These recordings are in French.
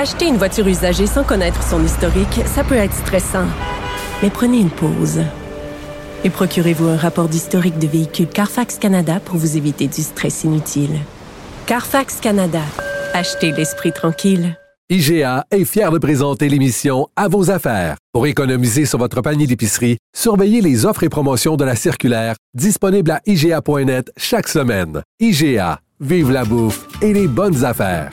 Acheter une voiture usagée sans connaître son historique, ça peut être stressant. Mais prenez une pause. Et procurez-vous un rapport d'historique de véhicule Carfax Canada pour vous éviter du stress inutile. Carfax Canada. Achetez l'esprit tranquille. IGA est fier de présenter l'émission À vos affaires. Pour économiser sur votre panier d'épicerie, surveillez les offres et promotions de la circulaire disponible à IGA.net chaque semaine. IGA, vive la bouffe et les bonnes affaires.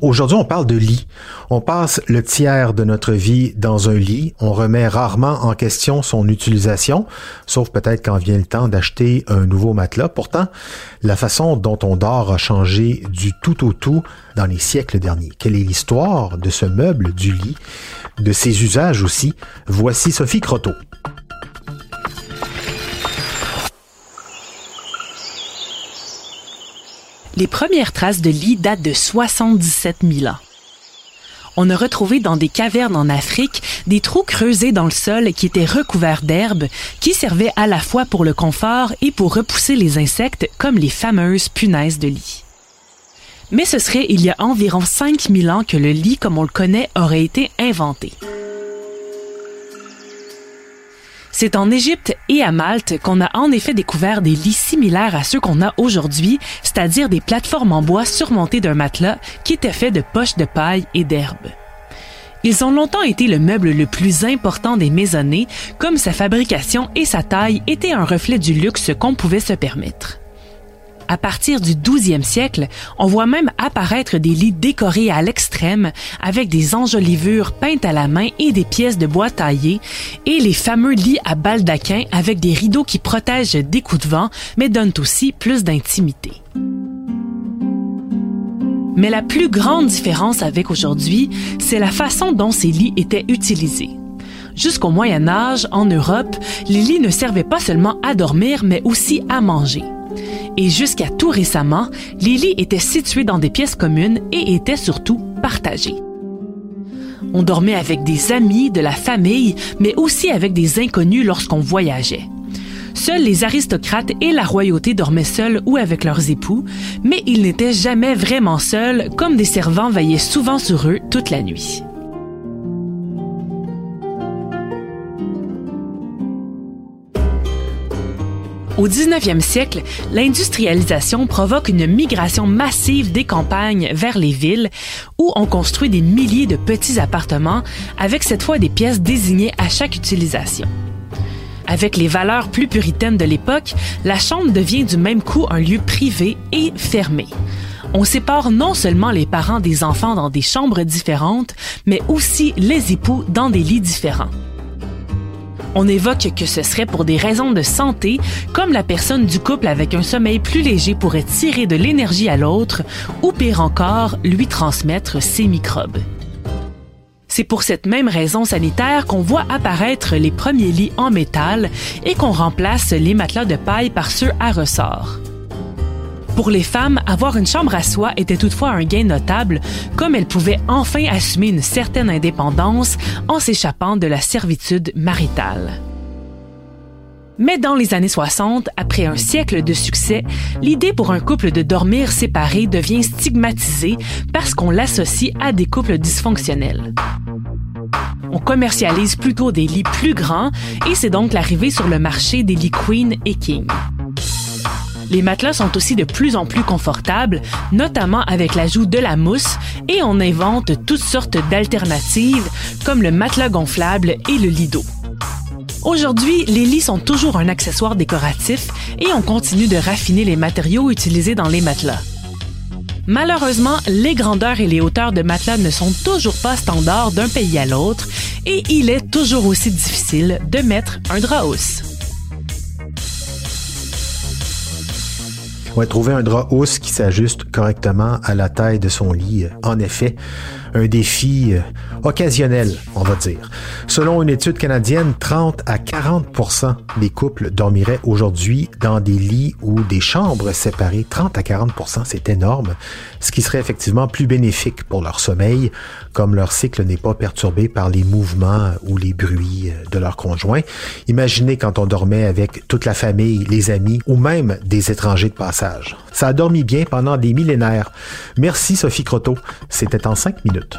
Aujourd'hui, on parle de lit. On passe le tiers de notre vie dans un lit. On remet rarement en question son utilisation, sauf peut-être quand vient le temps d'acheter un nouveau matelas. Pourtant, la façon dont on dort a changé du tout au tout dans les siècles derniers. Quelle est l'histoire de ce meuble du lit, de ses usages aussi? Voici Sophie Croteau. Les premières traces de lit datent de 77 000 ans. On a retrouvé dans des cavernes en Afrique des trous creusés dans le sol qui étaient recouverts d'herbes, qui servaient à la fois pour le confort et pour repousser les insectes comme les fameuses punaises de lit. Mais ce serait il y a environ 5000 ans que le lit comme on le connaît aurait été inventé. C'est en Égypte et à Malte qu'on a en effet découvert des lits similaires à ceux qu'on a aujourd'hui, c'est-à-dire des plateformes en bois surmontées d'un matelas qui étaient faits de poches de paille et d'herbe. Ils ont longtemps été le meuble le plus important des maisonnées, comme sa fabrication et sa taille étaient un reflet du luxe qu'on pouvait se permettre. À partir du 12e siècle, on voit même apparaître des lits décorés à l'extrême avec des enjolivures peintes à la main et des pièces de bois taillées et les fameux lits à baldaquin avec des rideaux qui protègent des coups de vent mais donnent aussi plus d'intimité. Mais la plus grande différence avec aujourd'hui, c'est la façon dont ces lits étaient utilisés. Jusqu'au Moyen Âge, en Europe, les lits ne servaient pas seulement à dormir, mais aussi à manger. Et jusqu'à tout récemment, les lits étaient situés dans des pièces communes et étaient surtout partagés. On dormait avec des amis, de la famille, mais aussi avec des inconnus lorsqu'on voyageait. Seuls les aristocrates et la royauté dormaient seuls ou avec leurs époux, mais ils n'étaient jamais vraiment seuls, comme des servants veillaient souvent sur eux toute la nuit. Au 19e siècle, l'industrialisation provoque une migration massive des campagnes vers les villes où on construit des milliers de petits appartements avec cette fois des pièces désignées à chaque utilisation. Avec les valeurs plus puritaines de l'époque, la chambre devient du même coup un lieu privé et fermé. On sépare non seulement les parents des enfants dans des chambres différentes, mais aussi les époux dans des lits différents. On évoque que ce serait pour des raisons de santé, comme la personne du couple avec un sommeil plus léger pourrait tirer de l'énergie à l'autre, ou pire encore, lui transmettre ses microbes. C'est pour cette même raison sanitaire qu'on voit apparaître les premiers lits en métal et qu'on remplace les matelas de paille par ceux à ressort. Pour les femmes, avoir une chambre à soi était toutefois un gain notable, comme elles pouvaient enfin assumer une certaine indépendance en s'échappant de la servitude maritale. Mais dans les années 60, après un siècle de succès, l'idée pour un couple de dormir séparé devient stigmatisée parce qu'on l'associe à des couples dysfonctionnels. On commercialise plutôt des lits plus grands et c'est donc l'arrivée sur le marché des lits queen et king. Les matelas sont aussi de plus en plus confortables, notamment avec l'ajout de la mousse, et on invente toutes sortes d'alternatives, comme le matelas gonflable et le lido. Aujourd'hui, les lits sont toujours un accessoire décoratif et on continue de raffiner les matériaux utilisés dans les matelas. Malheureusement, les grandeurs et les hauteurs de matelas ne sont toujours pas standards d'un pays à l'autre et il est toujours aussi difficile de mettre un drap. Ouais, trouver un drap housse qui s'ajuste correctement à la taille de son lit. En effet, un défi occasionnel, on va dire. Selon une étude canadienne, 30 à 40% des couples dormiraient aujourd'hui dans des lits ou des chambres séparées. 30 à 40% c'est énorme, ce qui serait effectivement plus bénéfique pour leur sommeil, comme leur cycle n'est pas perturbé par les mouvements ou les bruits euh, de leur conjoint. Imaginez quand on dormait avec toute la famille, les amis ou même des étrangers de passage. Ça a dormi bien pendant des millénaires. Merci Sophie Croteau. C'était en cinq minutes.